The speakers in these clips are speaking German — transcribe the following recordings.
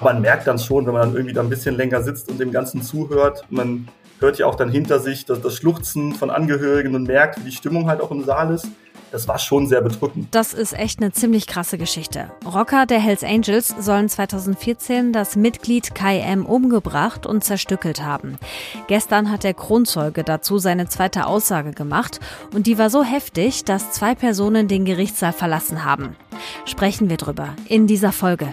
Man merkt dann schon, wenn man dann irgendwie da ein bisschen länger sitzt und dem Ganzen zuhört, man hört ja auch dann hinter sich das, das Schluchzen von Angehörigen und merkt, wie die Stimmung halt auch im Saal ist. Das war schon sehr bedrückend. Das ist echt eine ziemlich krasse Geschichte. Rocker der Hells Angels sollen 2014 das Mitglied Kai M umgebracht und zerstückelt haben. Gestern hat der Kronzeuge dazu seine zweite Aussage gemacht und die war so heftig, dass zwei Personen den Gerichtssaal verlassen haben. Sprechen wir drüber in dieser Folge.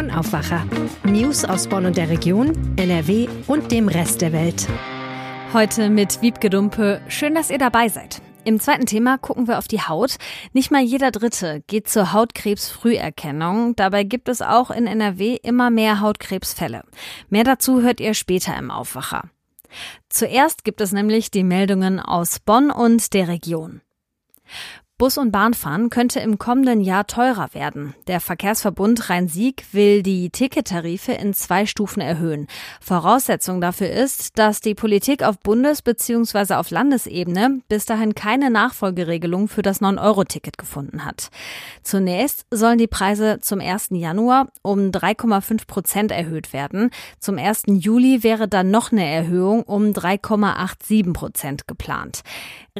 Bonn Aufwacher. News aus Bonn und der Region, NRW und dem Rest der Welt. Heute mit Wiebke Dumpe. Schön, dass ihr dabei seid. Im zweiten Thema gucken wir auf die Haut. Nicht mal jeder Dritte geht zur Hautkrebsfrüherkennung. Dabei gibt es auch in NRW immer mehr Hautkrebsfälle. Mehr dazu hört ihr später im Aufwacher. Zuerst gibt es nämlich die Meldungen aus Bonn und der Region. Bus- und Bahnfahren könnte im kommenden Jahr teurer werden. Der Verkehrsverbund Rhein-Sieg will die Tickettarife in zwei Stufen erhöhen. Voraussetzung dafür ist, dass die Politik auf Bundes- bzw. auf Landesebene bis dahin keine Nachfolgeregelung für das 9-Euro-Ticket gefunden hat. Zunächst sollen die Preise zum 1. Januar um 3,5 Prozent erhöht werden. Zum 1. Juli wäre dann noch eine Erhöhung um 3,87 Prozent geplant.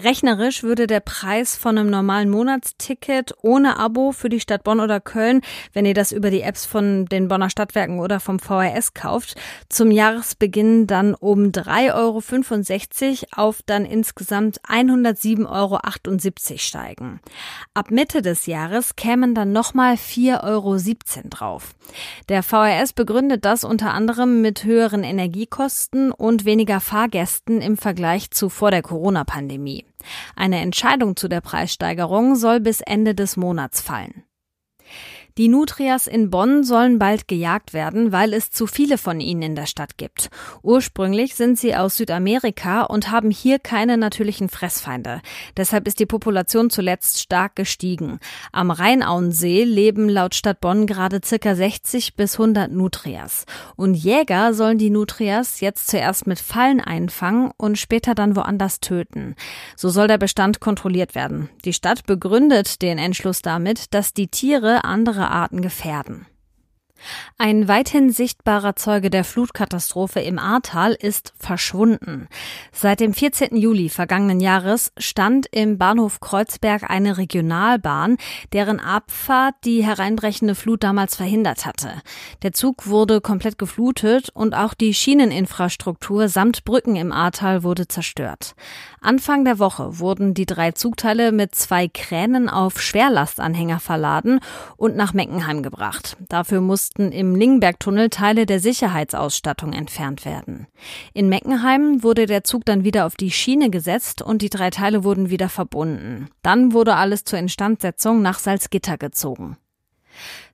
Rechnerisch würde der Preis von einem normalen Monatsticket ohne Abo für die Stadt Bonn oder Köln, wenn ihr das über die Apps von den Bonner Stadtwerken oder vom VRS kauft, zum Jahresbeginn dann um 3,65 Euro auf dann insgesamt 107,78 Euro steigen. Ab Mitte des Jahres kämen dann nochmal 4,17 Euro drauf. Der VRS begründet das unter anderem mit höheren Energiekosten und weniger Fahrgästen im Vergleich zu vor der Corona-Pandemie. Eine Entscheidung zu der Preissteigerung soll bis Ende des Monats fallen. Die Nutrias in Bonn sollen bald gejagt werden, weil es zu viele von ihnen in der Stadt gibt. Ursprünglich sind sie aus Südamerika und haben hier keine natürlichen Fressfeinde. Deshalb ist die Population zuletzt stark gestiegen. Am Rheinauensee leben laut Stadt Bonn gerade circa 60 bis 100 Nutrias. Und Jäger sollen die Nutrias jetzt zuerst mit Fallen einfangen und später dann woanders töten. So soll der Bestand kontrolliert werden. Die Stadt begründet den Entschluss damit, dass die Tiere andere Arten gefährden. Ein weithin sichtbarer Zeuge der Flutkatastrophe im Ahrtal ist verschwunden. Seit dem 14. Juli vergangenen Jahres stand im Bahnhof Kreuzberg eine Regionalbahn, deren Abfahrt die hereinbrechende Flut damals verhindert hatte. Der Zug wurde komplett geflutet und auch die Schieneninfrastruktur samt Brücken im Ahrtal wurde zerstört. Anfang der Woche wurden die drei Zugteile mit zwei Kränen auf Schwerlastanhänger verladen und nach Meckenheim gebracht. Dafür mussten mussten im Lingbergtunnel Teile der Sicherheitsausstattung entfernt werden. In Meckenheim wurde der Zug dann wieder auf die Schiene gesetzt und die drei Teile wurden wieder verbunden. Dann wurde alles zur Instandsetzung nach Salzgitter gezogen.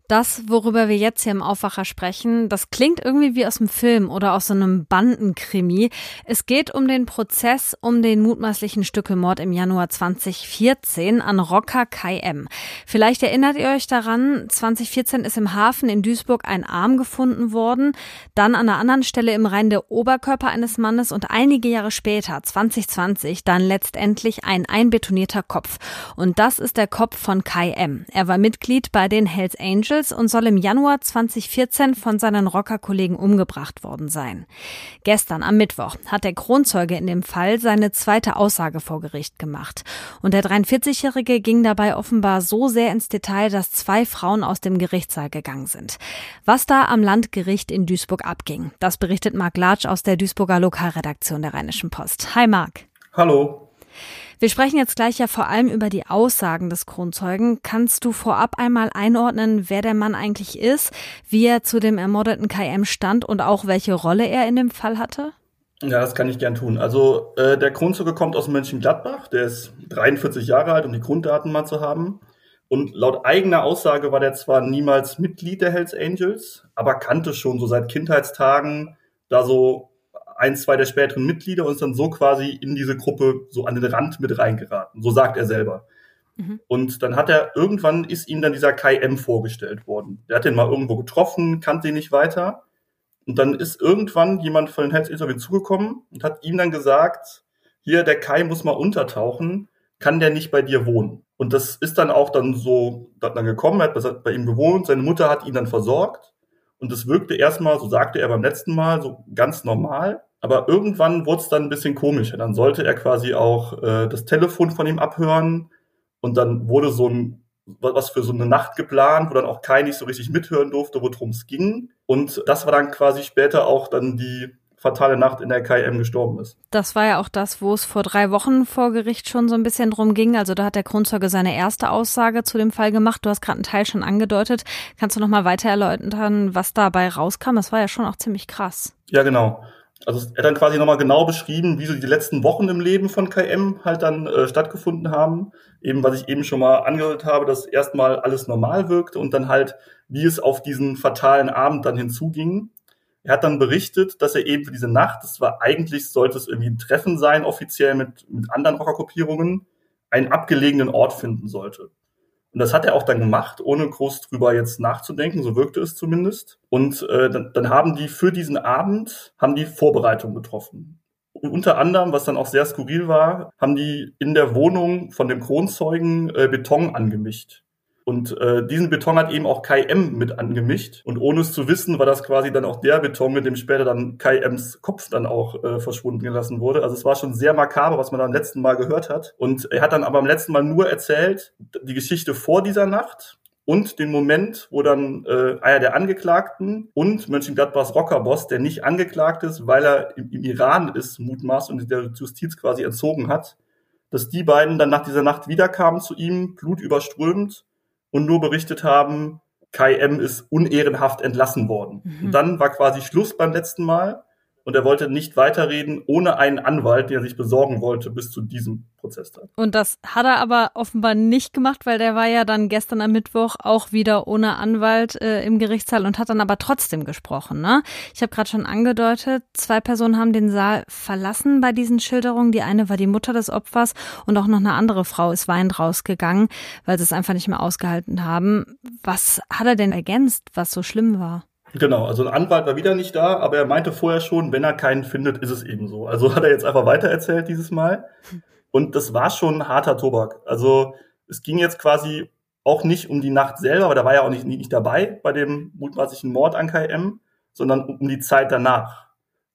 Das, worüber wir jetzt hier im Aufwacher sprechen, das klingt irgendwie wie aus einem Film oder aus so einem Bandenkrimi. Es geht um den Prozess um den mutmaßlichen Stückelmord im Januar 2014 an Rocker Kai M. Vielleicht erinnert ihr euch daran, 2014 ist im Hafen in Duisburg ein Arm gefunden worden, dann an einer anderen Stelle im Rhein der Oberkörper eines Mannes und einige Jahre später, 2020, dann letztendlich ein einbetonierter Kopf. Und das ist der Kopf von Kai M. Er war Mitglied bei den Hells Angels Angels und soll im Januar 2014 von seinen Rockerkollegen umgebracht worden sein. Gestern am Mittwoch hat der Kronzeuge in dem Fall seine zweite Aussage vor Gericht gemacht. Und der 43-Jährige ging dabei offenbar so sehr ins Detail, dass zwei Frauen aus dem Gerichtssaal gegangen sind. Was da am Landgericht in Duisburg abging, das berichtet Marc Latsch aus der Duisburger Lokalredaktion der Rheinischen Post. Hi Marc. Hallo. Wir sprechen jetzt gleich ja vor allem über die Aussagen des Kronzeugen. Kannst du vorab einmal einordnen, wer der Mann eigentlich ist, wie er zu dem ermordeten KM stand und auch welche Rolle er in dem Fall hatte? Ja, das kann ich gern tun. Also äh, der Kronzeuge kommt aus Mönchengladbach, der ist 43 Jahre alt, um die Grunddaten mal zu haben. Und laut eigener Aussage war der zwar niemals Mitglied der Hells Angels, aber kannte schon so seit Kindheitstagen da so ein, zwei der späteren Mitglieder und ist dann so quasi in diese Gruppe so an den Rand mit reingeraten. So sagt er selber. Mhm. Und dann hat er, irgendwann ist ihm dann dieser Kai M vorgestellt worden. Der hat den mal irgendwo getroffen, kannte ihn nicht weiter. Und dann ist irgendwann jemand von den Angels zugekommen und hat ihm dann gesagt, hier, der Kai muss mal untertauchen, kann der nicht bei dir wohnen? Und das ist dann auch dann so dann gekommen, er hat bei ihm gewohnt, seine Mutter hat ihn dann versorgt Und es wirkte erstmal, so sagte er beim letzten Mal, so ganz normal. Aber irgendwann wurde es dann ein bisschen komischer. Dann sollte er quasi auch äh, das Telefon von ihm abhören. Und dann wurde so ein, was für so eine Nacht geplant, wo dann auch Kai nicht so richtig mithören durfte, worum es ging. Und das war dann quasi später auch dann die fatale Nacht in der KM gestorben ist. Das war ja auch das, wo es vor drei Wochen vor Gericht schon so ein bisschen drum ging. Also da hat der Kronzeuge seine erste Aussage zu dem Fall gemacht. Du hast gerade einen Teil schon angedeutet. Kannst du noch mal weiter erläutern, was dabei rauskam? Das war ja schon auch ziemlich krass. Ja, genau. Also er hat dann quasi nochmal genau beschrieben, wie so die letzten Wochen im Leben von KM halt dann äh, stattgefunden haben. Eben, was ich eben schon mal angehört habe, dass erstmal alles normal wirkte und dann halt, wie es auf diesen fatalen Abend dann hinzuging. Er hat dann berichtet, dass er eben für diese Nacht, das war eigentlich, sollte es irgendwie ein Treffen sein, offiziell mit, mit anderen Rockergruppierungen, einen abgelegenen Ort finden sollte. Und das hat er auch dann gemacht, ohne groß drüber jetzt nachzudenken, so wirkte es zumindest. Und äh, dann, dann haben die für diesen Abend, haben die Vorbereitungen getroffen. Und unter anderem, was dann auch sehr skurril war, haben die in der Wohnung von dem Kronzeugen äh, Beton angemischt. Und äh, diesen Beton hat eben auch Kai M mit angemischt. Und ohne es zu wissen, war das quasi dann auch der Beton, mit dem später dann Kai Ms Kopf dann auch äh, verschwunden gelassen wurde. Also es war schon sehr makaber, was man am letzten Mal gehört hat. Und er hat dann aber am letzten Mal nur erzählt, die Geschichte vor dieser Nacht und den Moment, wo dann äh, einer der Angeklagten und Mönchengladbachs Rockerboss, der nicht angeklagt ist, weil er im, im Iran ist, mutmaßt und der Justiz quasi entzogen hat, dass die beiden dann nach dieser Nacht wiederkamen zu ihm, blutüberströmt und nur berichtet haben, Kai M ist unehrenhaft entlassen worden. Mhm. Und dann war quasi Schluss beim letzten Mal und er wollte nicht weiterreden ohne einen Anwalt, den er sich besorgen wollte bis zu diesem Prozesstag. Und das hat er aber offenbar nicht gemacht, weil der war ja dann gestern am Mittwoch auch wieder ohne Anwalt äh, im Gerichtssaal und hat dann aber trotzdem gesprochen. Ne? Ich habe gerade schon angedeutet, zwei Personen haben den Saal verlassen bei diesen Schilderungen. Die eine war die Mutter des Opfers und auch noch eine andere Frau ist weinend rausgegangen, weil sie es einfach nicht mehr ausgehalten haben. Was hat er denn ergänzt, was so schlimm war? Genau, also ein Anwalt war wieder nicht da, aber er meinte vorher schon, wenn er keinen findet, ist es eben so. Also hat er jetzt einfach weitererzählt dieses Mal. Und das war schon harter Tobak. Also es ging jetzt quasi auch nicht um die Nacht selber, aber da war ja auch nicht, nicht dabei bei dem mutmaßlichen Mord an KM, sondern um die Zeit danach.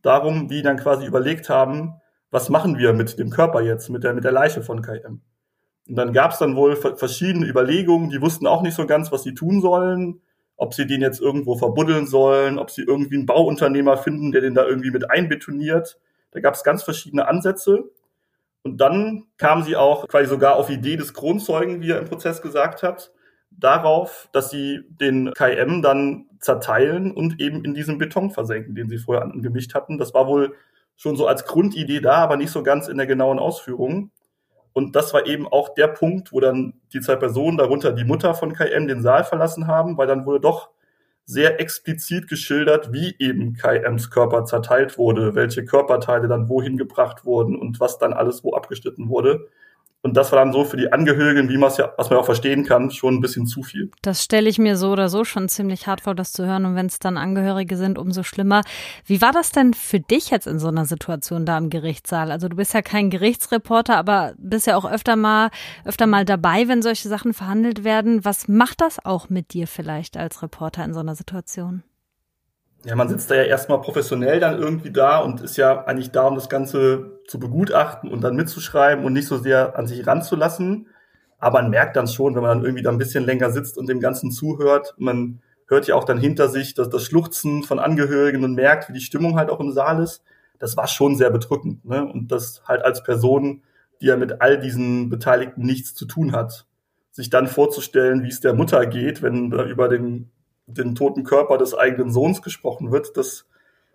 Darum, wie dann quasi überlegt haben, was machen wir mit dem Körper jetzt, mit der, mit der Leiche von KM. Und dann gab es dann wohl verschiedene Überlegungen, die wussten auch nicht so ganz, was sie tun sollen ob sie den jetzt irgendwo verbuddeln sollen, ob sie irgendwie einen Bauunternehmer finden, der den da irgendwie mit einbetoniert. Da gab es ganz verschiedene Ansätze. Und dann kamen sie auch quasi sogar auf Idee des Kronzeugen, wie er im Prozess gesagt hat, darauf, dass sie den KM dann zerteilen und eben in diesem Beton versenken, den sie vorher angemischt hatten. Das war wohl schon so als Grundidee da, aber nicht so ganz in der genauen Ausführung. Und das war eben auch der Punkt, wo dann die zwei Personen, darunter die Mutter von KM, den Saal verlassen haben, weil dann wurde doch sehr explizit geschildert, wie eben KMs Körper zerteilt wurde, welche Körperteile dann wohin gebracht wurden und was dann alles wo abgeschnitten wurde. Und das war dann so für die Angehörigen, wie man es ja, was man auch verstehen kann, schon ein bisschen zu viel. Das stelle ich mir so oder so schon ziemlich hart vor, das zu hören. Und wenn es dann Angehörige sind, umso schlimmer. Wie war das denn für dich jetzt in so einer Situation da im Gerichtssaal? Also du bist ja kein Gerichtsreporter, aber bist ja auch öfter mal, öfter mal dabei, wenn solche Sachen verhandelt werden. Was macht das auch mit dir vielleicht als Reporter in so einer Situation? Ja, man sitzt da ja erstmal professionell dann irgendwie da und ist ja eigentlich da, um das Ganze zu begutachten und dann mitzuschreiben und nicht so sehr an sich ranzulassen. Aber man merkt dann schon, wenn man dann irgendwie da ein bisschen länger sitzt und dem Ganzen zuhört, man hört ja auch dann hinter sich das, das Schluchzen von Angehörigen und merkt, wie die Stimmung halt auch im Saal ist. Das war schon sehr bedrückend. Ne? Und das halt als Person, die ja mit all diesen Beteiligten nichts zu tun hat, sich dann vorzustellen, wie es der Mutter geht, wenn da über den den toten Körper des eigenen Sohns gesprochen wird, das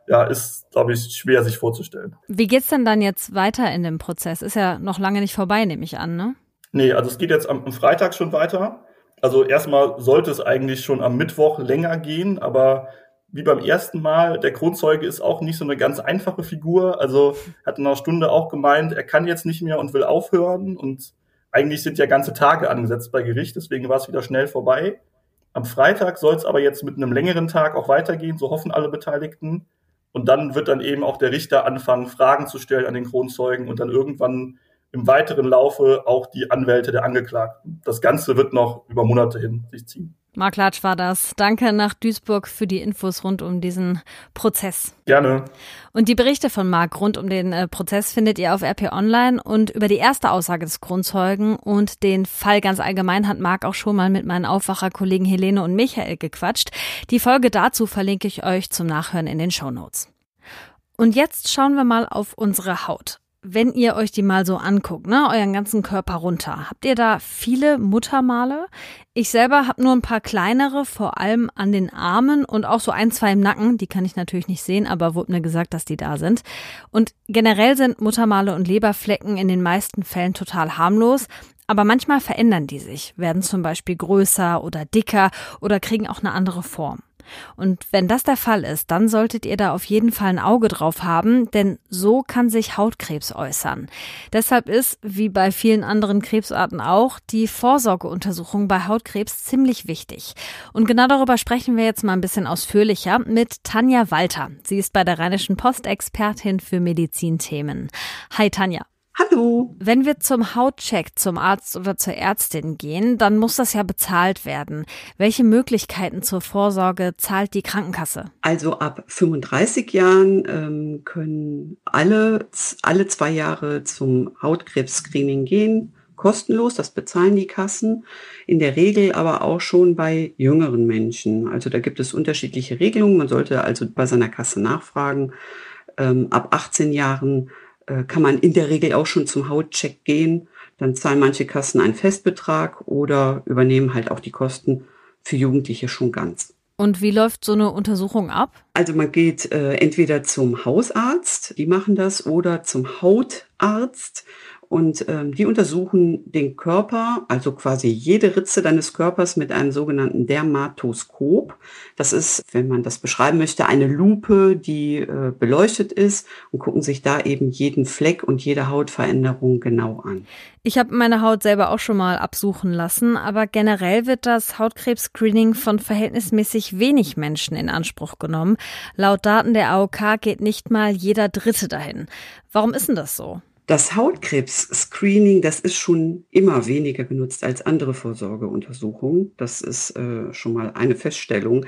ja, ist, glaube ich, schwer sich vorzustellen. Wie geht's denn dann jetzt weiter in dem Prozess? Ist ja noch lange nicht vorbei, nehme ich an, ne? Nee, also es geht jetzt am, am Freitag schon weiter. Also erstmal sollte es eigentlich schon am Mittwoch länger gehen, aber wie beim ersten Mal, der Kronzeuge ist auch nicht so eine ganz einfache Figur. Also hat in einer Stunde auch gemeint, er kann jetzt nicht mehr und will aufhören. Und eigentlich sind ja ganze Tage angesetzt bei Gericht, deswegen war es wieder schnell vorbei. Am Freitag soll es aber jetzt mit einem längeren Tag auch weitergehen, so hoffen alle Beteiligten. Und dann wird dann eben auch der Richter anfangen, Fragen zu stellen an den Kronzeugen und dann irgendwann im weiteren Laufe auch die Anwälte der Angeklagten. Das Ganze wird noch über Monate hin sich ziehen. Marc Latsch war das. Danke nach Duisburg für die Infos rund um diesen Prozess. Gerne. Und die Berichte von Marc rund um den äh, Prozess findet ihr auf RP Online und über die erste Aussage des Kronzeugen und den Fall ganz allgemein hat Marc auch schon mal mit meinen Aufwacherkollegen Helene und Michael gequatscht. Die Folge dazu verlinke ich euch zum Nachhören in den Show Notes. Und jetzt schauen wir mal auf unsere Haut wenn ihr euch die mal so anguckt, ne, euren ganzen Körper runter, habt ihr da viele Muttermale? Ich selber habe nur ein paar kleinere, vor allem an den Armen und auch so ein, zwei im Nacken. Die kann ich natürlich nicht sehen, aber wurde mir gesagt, dass die da sind. Und generell sind Muttermale und Leberflecken in den meisten Fällen total harmlos. Aber manchmal verändern die sich, werden zum Beispiel größer oder dicker oder kriegen auch eine andere Form. Und wenn das der Fall ist, dann solltet ihr da auf jeden Fall ein Auge drauf haben, denn so kann sich Hautkrebs äußern. Deshalb ist, wie bei vielen anderen Krebsarten auch, die Vorsorgeuntersuchung bei Hautkrebs ziemlich wichtig. Und genau darüber sprechen wir jetzt mal ein bisschen ausführlicher mit Tanja Walter. Sie ist bei der Rheinischen Post Expertin für Medizinthemen. Hi Tanja. Hallo. Wenn wir zum Hautcheck zum Arzt oder zur Ärztin gehen, dann muss das ja bezahlt werden. Welche Möglichkeiten zur Vorsorge zahlt die Krankenkasse? Also ab 35 Jahren ähm, können alle, alle zwei Jahre zum Hautkrebs-Screening gehen. Kostenlos, das bezahlen die Kassen. In der Regel aber auch schon bei jüngeren Menschen. Also da gibt es unterschiedliche Regelungen. Man sollte also bei seiner Kasse nachfragen. Ähm, ab 18 Jahren äh, kann man in der Regel auch schon zum Hautcheck gehen. Dann zahlen manche Kassen einen Festbetrag oder übernehmen halt auch die Kosten für Jugendliche schon ganz. Und wie läuft so eine Untersuchung ab? Also man geht äh, entweder zum Hausarzt, die machen das, oder zum Hautarzt. Und ähm, die untersuchen den Körper, also quasi jede Ritze deines Körpers mit einem sogenannten Dermatoskop. Das ist, wenn man das beschreiben möchte, eine Lupe, die äh, beleuchtet ist und gucken sich da eben jeden Fleck und jede Hautveränderung genau an. Ich habe meine Haut selber auch schon mal absuchen lassen, aber generell wird das Hautkrebs-Screening von verhältnismäßig wenig Menschen in Anspruch genommen. Laut Daten der AOK geht nicht mal jeder Dritte dahin. Warum ist denn das so? Das Hautkrebs-Screening, das ist schon immer weniger genutzt als andere Vorsorgeuntersuchungen. Das ist äh, schon mal eine Feststellung.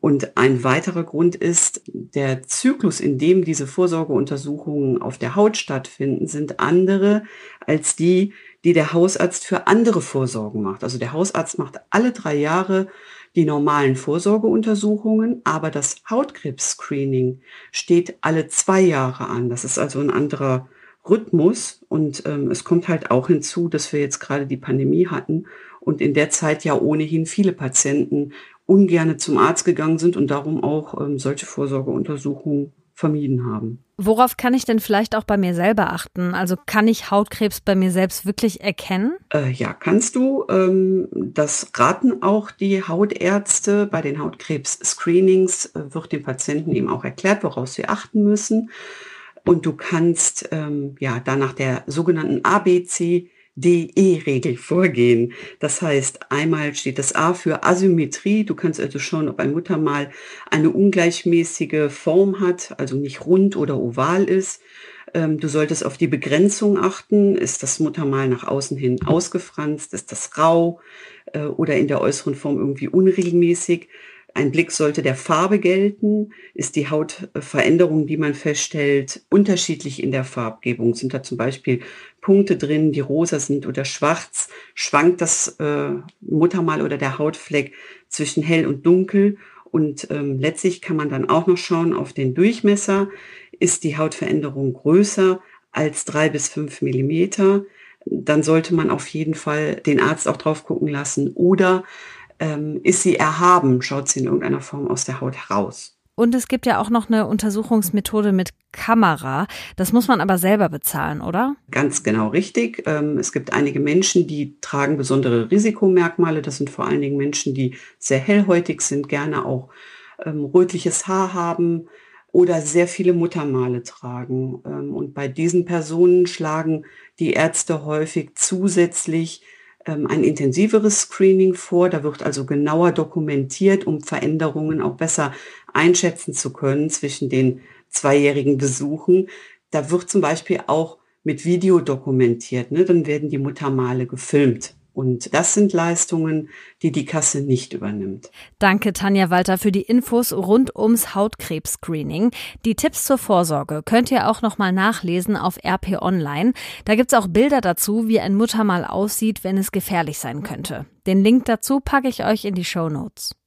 Und ein weiterer Grund ist, der Zyklus, in dem diese Vorsorgeuntersuchungen auf der Haut stattfinden, sind andere als die, die der Hausarzt für andere Vorsorgen macht. Also der Hausarzt macht alle drei Jahre die normalen Vorsorgeuntersuchungen, aber das Hautkrebs-Screening steht alle zwei Jahre an. Das ist also ein anderer Rhythmus. Und ähm, es kommt halt auch hinzu, dass wir jetzt gerade die Pandemie hatten und in der Zeit ja ohnehin viele Patienten ungerne zum Arzt gegangen sind und darum auch ähm, solche Vorsorgeuntersuchungen vermieden haben. Worauf kann ich denn vielleicht auch bei mir selber achten? Also kann ich Hautkrebs bei mir selbst wirklich erkennen? Äh, ja, kannst du. Ähm, das raten auch die Hautärzte. Bei den Hautkrebs-Screenings äh, wird den Patienten eben auch erklärt, worauf sie achten müssen. Und du kannst ähm, ja da nach der sogenannten ABCDE-Regel vorgehen. Das heißt, einmal steht das A für Asymmetrie. Du kannst also schauen, ob ein Muttermal eine ungleichmäßige Form hat, also nicht rund oder oval ist. Ähm, du solltest auf die Begrenzung achten. Ist das Muttermal nach außen hin ausgefranst? Ist das rau äh, oder in der äußeren Form irgendwie unregelmäßig? Ein Blick sollte der Farbe gelten. Ist die Hautveränderung, die man feststellt, unterschiedlich in der Farbgebung? Sind da zum Beispiel Punkte drin, die rosa sind oder schwarz? Schwankt das äh, Muttermal oder der Hautfleck zwischen hell und dunkel? Und ähm, letztlich kann man dann auch noch schauen auf den Durchmesser. Ist die Hautveränderung größer als drei bis fünf Millimeter? Dann sollte man auf jeden Fall den Arzt auch drauf gucken lassen. Oder ähm, ist sie erhaben, schaut sie in irgendeiner Form aus der Haut heraus. Und es gibt ja auch noch eine Untersuchungsmethode mit Kamera. Das muss man aber selber bezahlen, oder? Ganz genau richtig. Ähm, es gibt einige Menschen, die tragen besondere Risikomerkmale. Das sind vor allen Dingen Menschen, die sehr hellhäutig sind, gerne auch ähm, rötliches Haar haben oder sehr viele Muttermale tragen. Ähm, und bei diesen Personen schlagen die Ärzte häufig zusätzlich ein intensiveres Screening vor. Da wird also genauer dokumentiert, um Veränderungen auch besser einschätzen zu können zwischen den zweijährigen Besuchen. Da wird zum Beispiel auch mit Video dokumentiert. Ne? Dann werden die Muttermale gefilmt Und das sind Leistungen, die die Kasse nicht übernimmt. Danke, Tanja Walter, für die Infos rund ums Hautkrebs-Screening. Die Tipps zur Vorsorge könnt ihr auch nochmal nachlesen auf RP Online. Da gibt's auch Bilder dazu, wie ein Muttermal aussieht, wenn es gefährlich sein könnte. Den Link dazu packe ich euch in die Show Notes.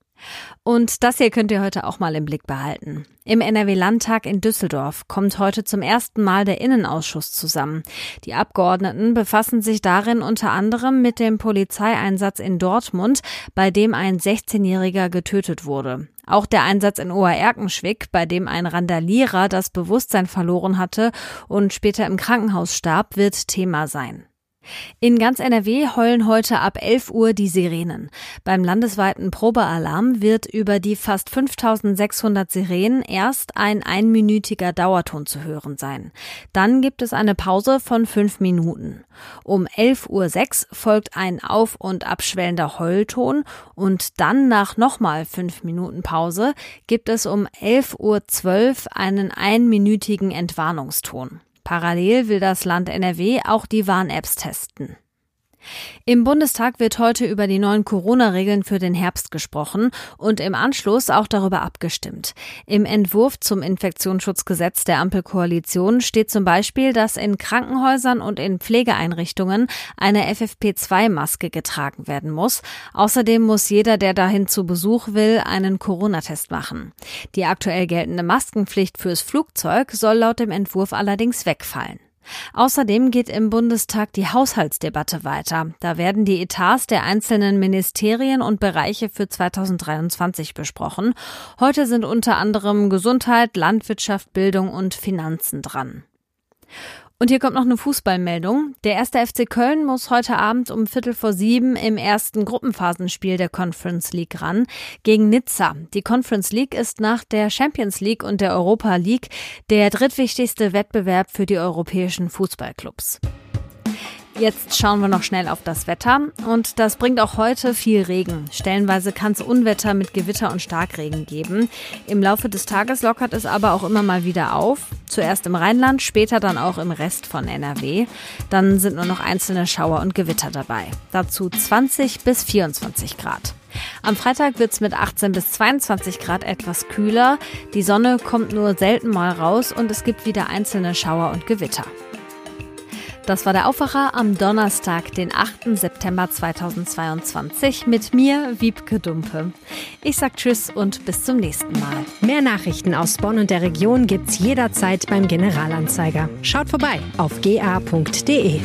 Und das hier könnt ihr heute auch mal im Blick behalten. Im NRW-Landtag in Düsseldorf kommt heute zum ersten Mal der Innenausschuss zusammen. Die Abgeordneten befassen sich darin unter anderem mit dem Polizeieinsatz in Dortmund, bei dem ein 16-Jähriger getötet wurde. Auch der Einsatz in Obererkenschwick, bei dem ein Randalierer das Bewusstsein verloren hatte und später im Krankenhaus starb, wird Thema sein. In ganz NRW heulen heute ab 11 Uhr die Sirenen. Beim landesweiten Probealarm wird über die fast 5600 Sirenen erst ein einminütiger Dauerton zu hören sein. Dann gibt es eine Pause von fünf Minuten. Um 11.06 Uhr folgt ein auf- und abschwellender Heulton und dann nach nochmal fünf Minuten Pause gibt es um 11.12 Uhr einen einminütigen Entwarnungston. Parallel will das Land NRW auch die Warn-Apps testen. Im Bundestag wird heute über die neuen Corona-Regeln für den Herbst gesprochen und im Anschluss auch darüber abgestimmt. Im Entwurf zum Infektionsschutzgesetz der Ampelkoalition steht zum Beispiel, dass in Krankenhäusern und in Pflegeeinrichtungen eine FFP2-Maske getragen werden muss. Außerdem muss jeder, der dahin zu Besuch will, einen Corona-Test machen. Die aktuell geltende Maskenpflicht fürs Flugzeug soll laut dem Entwurf allerdings wegfallen. Außerdem geht im Bundestag die Haushaltsdebatte weiter. Da werden die Etats der einzelnen Ministerien und Bereiche für 2023 besprochen. Heute sind unter anderem Gesundheit, Landwirtschaft, Bildung und Finanzen dran. Und hier kommt noch eine Fußballmeldung. Der erste FC Köln muss heute Abend um Viertel vor sieben im ersten Gruppenphasenspiel der Conference League ran gegen Nizza. Die Conference League ist nach der Champions League und der Europa League der drittwichtigste Wettbewerb für die europäischen Fußballclubs. Jetzt schauen wir noch schnell auf das Wetter und das bringt auch heute viel Regen. Stellenweise kann es Unwetter mit Gewitter und Starkregen geben. Im Laufe des Tages lockert es aber auch immer mal wieder auf. Zuerst im Rheinland, später dann auch im Rest von NRW. Dann sind nur noch einzelne Schauer und Gewitter dabei. Dazu 20 bis 24 Grad. Am Freitag wird es mit 18 bis 22 Grad etwas kühler. Die Sonne kommt nur selten mal raus und es gibt wieder einzelne Schauer und Gewitter. Das war der Aufwacher am Donnerstag, den 8. September 2022 mit mir, Wiebke Dumpe. Ich sag Tschüss und bis zum nächsten Mal. Mehr Nachrichten aus Bonn und der Region gibt's jederzeit beim Generalanzeiger. Schaut vorbei auf ga.de.